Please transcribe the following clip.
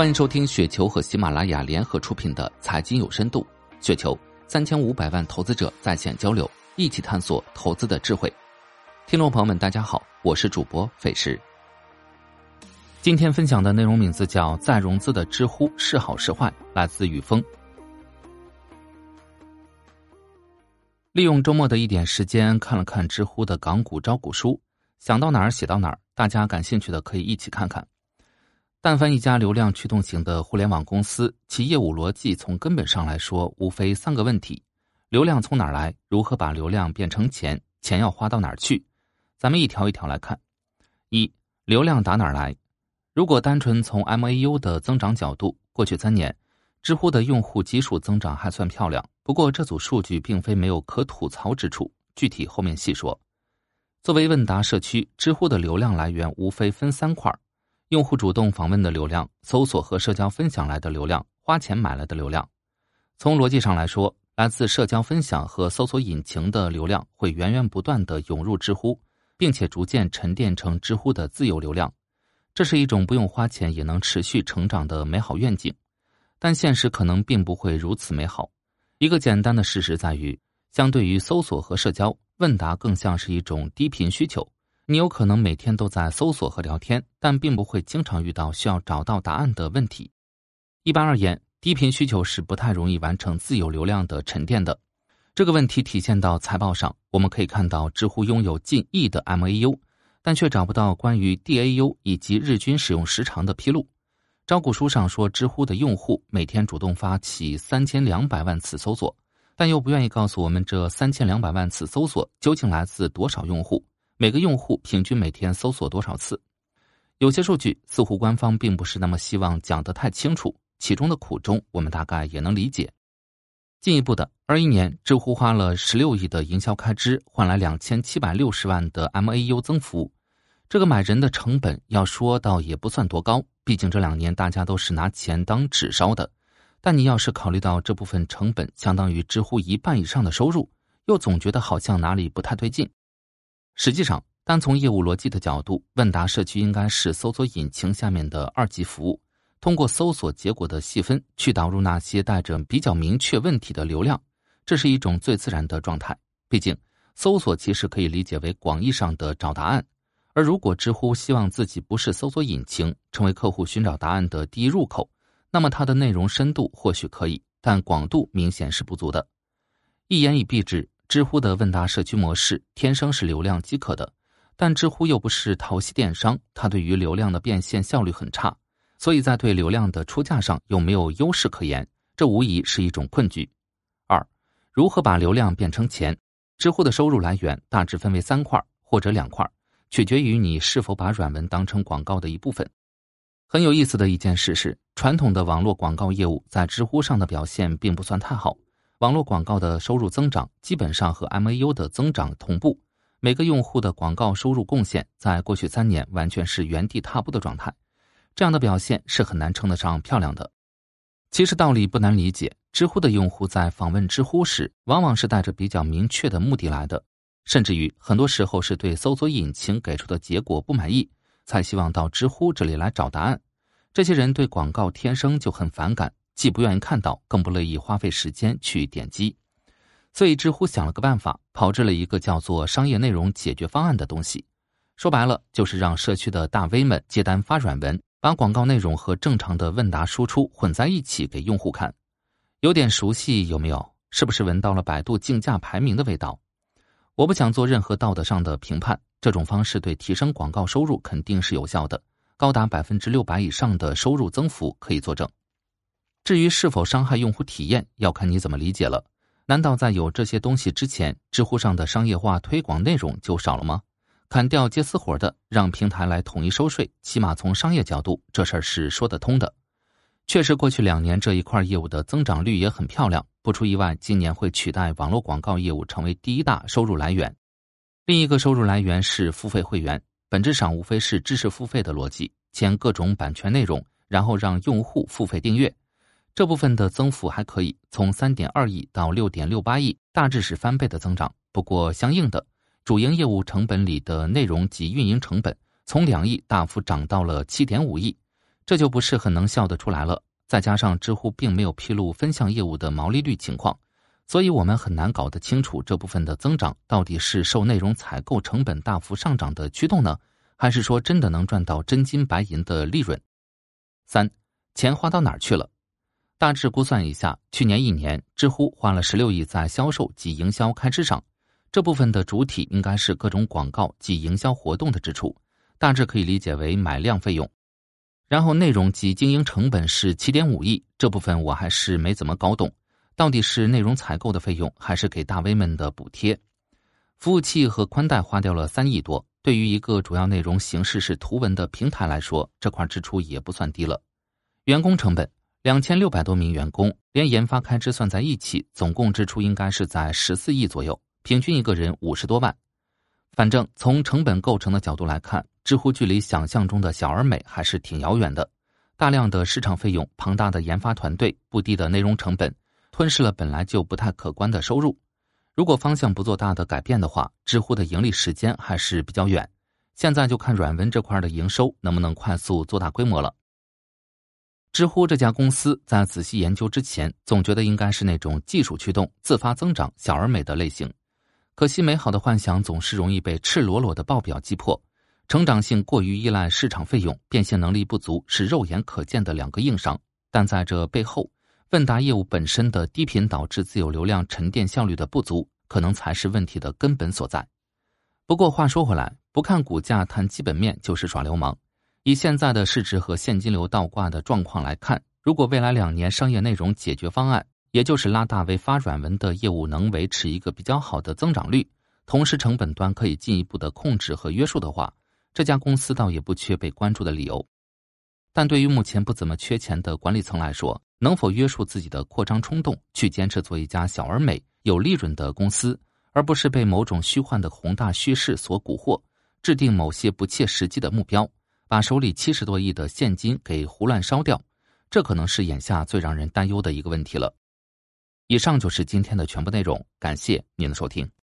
欢迎收听雪球和喜马拉雅联合出品的《财经有深度》，雪球三千五百万投资者在线交流，一起探索投资的智慧。听众朋友们，大家好，我是主播费时。今天分享的内容名字叫“再融资的知乎是好是坏”，来自雨峰。利用周末的一点时间看了看知乎的港股招股书，想到哪儿写到哪儿，大家感兴趣的可以一起看看。但凡一家流量驱动型的互联网公司，其业务逻辑从根本上来说，无非三个问题：流量从哪儿来？如何把流量变成钱？钱要花到哪儿去？咱们一条一条来看。一、流量打哪儿来？如果单纯从 MAU 的增长角度，过去三年，知乎的用户基数增长还算漂亮。不过这组数据并非没有可吐槽之处，具体后面细说。作为问答社区，知乎的流量来源无非分三块：用户主动访问的流量、搜索和社交分享来的流量、花钱买来的流量。从逻辑上来说，来自社交分享和搜索引擎的流量会源源不断的涌入知乎，并且逐渐沉淀成知乎的自由流量。这是一种不用花钱也能持续成长的美好愿景，但现实可能并不会如此美好。一个简单的事实在于，相对于搜索和社交，问答更像是一种低频需求。你有可能每天都在搜索和聊天，但并不会经常遇到需要找到答案的问题。一般而言，低频需求是不太容易完成自有流量的沉淀的。这个问题体现到财报上，我们可以看到知乎拥有近亿的 MAU。但却找不到关于 DAU 以及日均使用时长的披露。招股书上说，知乎的用户每天主动发起三千两百万次搜索，但又不愿意告诉我们这三千两百万次搜索究竟来自多少用户，每个用户平均每天搜索多少次。有些数据似乎官方并不是那么希望讲得太清楚，其中的苦衷我们大概也能理解。进一步的，二一年，知乎花了十六亿的营销开支，换来两千七百六十万的 MAU 增幅。这个买人的成本要说到也不算多高，毕竟这两年大家都是拿钱当纸烧的。但你要是考虑到这部分成本相当于知乎一半以上的收入，又总觉得好像哪里不太对劲。实际上，单从业务逻辑的角度，问答社区应该是搜索引擎下面的二级服务。通过搜索结果的细分去导入那些带着比较明确问题的流量，这是一种最自然的状态。毕竟，搜索其实可以理解为广义上的找答案。而如果知乎希望自己不是搜索引擎，成为客户寻找答案的第一入口，那么它的内容深度或许可以，但广度明显是不足的。一言以蔽之，知乎的问答社区模式天生是流量饥渴的，但知乎又不是淘系电商，它对于流量的变现效率很差。所以在对流量的出价上又没有优势可言，这无疑是一种困局。二，如何把流量变成钱？知乎的收入来源大致分为三块或者两块，取决于你是否把软文当成广告的一部分。很有意思的一件事是，传统的网络广告业务在知乎上的表现并不算太好。网络广告的收入增长基本上和 MAU 的增长同步，每个用户的广告收入贡献在过去三年完全是原地踏步的状态。这样的表现是很难称得上漂亮的。其实道理不难理解，知乎的用户在访问知乎时，往往是带着比较明确的目的来的，甚至于很多时候是对搜索引擎给出的结果不满意，才希望到知乎这里来找答案。这些人对广告天生就很反感，既不愿意看到，更不乐意花费时间去点击。所以知乎想了个办法，炮制了一个叫做“商业内容解决方案”的东西。说白了，就是让社区的大 V 们接单发软文。把广告内容和正常的问答输出混在一起给用户看，有点熟悉有没有？是不是闻到了百度竞价排名的味道？我不想做任何道德上的评判，这种方式对提升广告收入肯定是有效的，高达百分之六百以上的收入增幅可以作证。至于是否伤害用户体验，要看你怎么理解了。难道在有这些东西之前，知乎上的商业化推广内容就少了吗？砍掉接私活的，让平台来统一收税，起码从商业角度，这事儿是说得通的。确实，过去两年这一块业务的增长率也很漂亮，不出意外，今年会取代网络广告业务成为第一大收入来源。另一个收入来源是付费会员，本质上无非是知识付费的逻辑，签各种版权内容，然后让用户付费订阅。这部分的增幅还可以，从三点二亿到六点六八亿，大致是翻倍的增长。不过，相应的。主营业务成本里的内容及运营成本从两亿大幅涨到了七点五亿，这就不是很能笑得出来了。再加上知乎并没有披露分项业务的毛利率情况，所以我们很难搞得清楚这部分的增长到底是受内容采购成本大幅上涨的驱动呢，还是说真的能赚到真金白银的利润？三，钱花到哪儿去了？大致估算一下，去年一年，知乎花了十六亿在销售及营销开支上，这部分的主体应该是各种广告及营销活动的支出，大致可以理解为买量费用。然后内容及经营成本是七点五亿，这部分我还是没怎么搞懂，到底是内容采购的费用，还是给大 V 们的补贴？服务器和宽带花掉了三亿多，对于一个主要内容形式是图文的平台来说，这块支出也不算低了。员工成本两千六百多名员工，连研发开支算在一起，总共支出应该是在十四亿左右，平均一个人五十多万。反正从成本构成的角度来看。知乎距离想象中的小而美还是挺遥远的，大量的市场费用、庞大的研发团队、不低的内容成本，吞噬了本来就不太可观的收入。如果方向不做大的改变的话，知乎的盈利时间还是比较远。现在就看软文这块的营收能不能快速做大规模了。知乎这家公司在仔细研究之前，总觉得应该是那种技术驱动、自发增长、小而美的类型。可惜，美好的幻想总是容易被赤裸裸的报表击破。成长性过于依赖市场费用，变现能力不足是肉眼可见的两个硬伤。但在这背后，问答业务本身的低频导致自有流量沉淀效率的不足，可能才是问题的根本所在。不过话说回来，不看股价谈基本面就是耍流氓。以现在的市值和现金流倒挂的状况来看，如果未来两年商业内容解决方案，也就是拉大为发软文的业务能维持一个比较好的增长率，同时成本端可以进一步的控制和约束的话。这家公司倒也不缺被关注的理由，但对于目前不怎么缺钱的管理层来说，能否约束自己的扩张冲动，去坚持做一家小而美、有利润的公司，而不是被某种虚幻的宏大叙事所蛊惑，制定某些不切实际的目标，把手里七十多亿的现金给胡乱烧掉，这可能是眼下最让人担忧的一个问题了。以上就是今天的全部内容，感谢您的收听。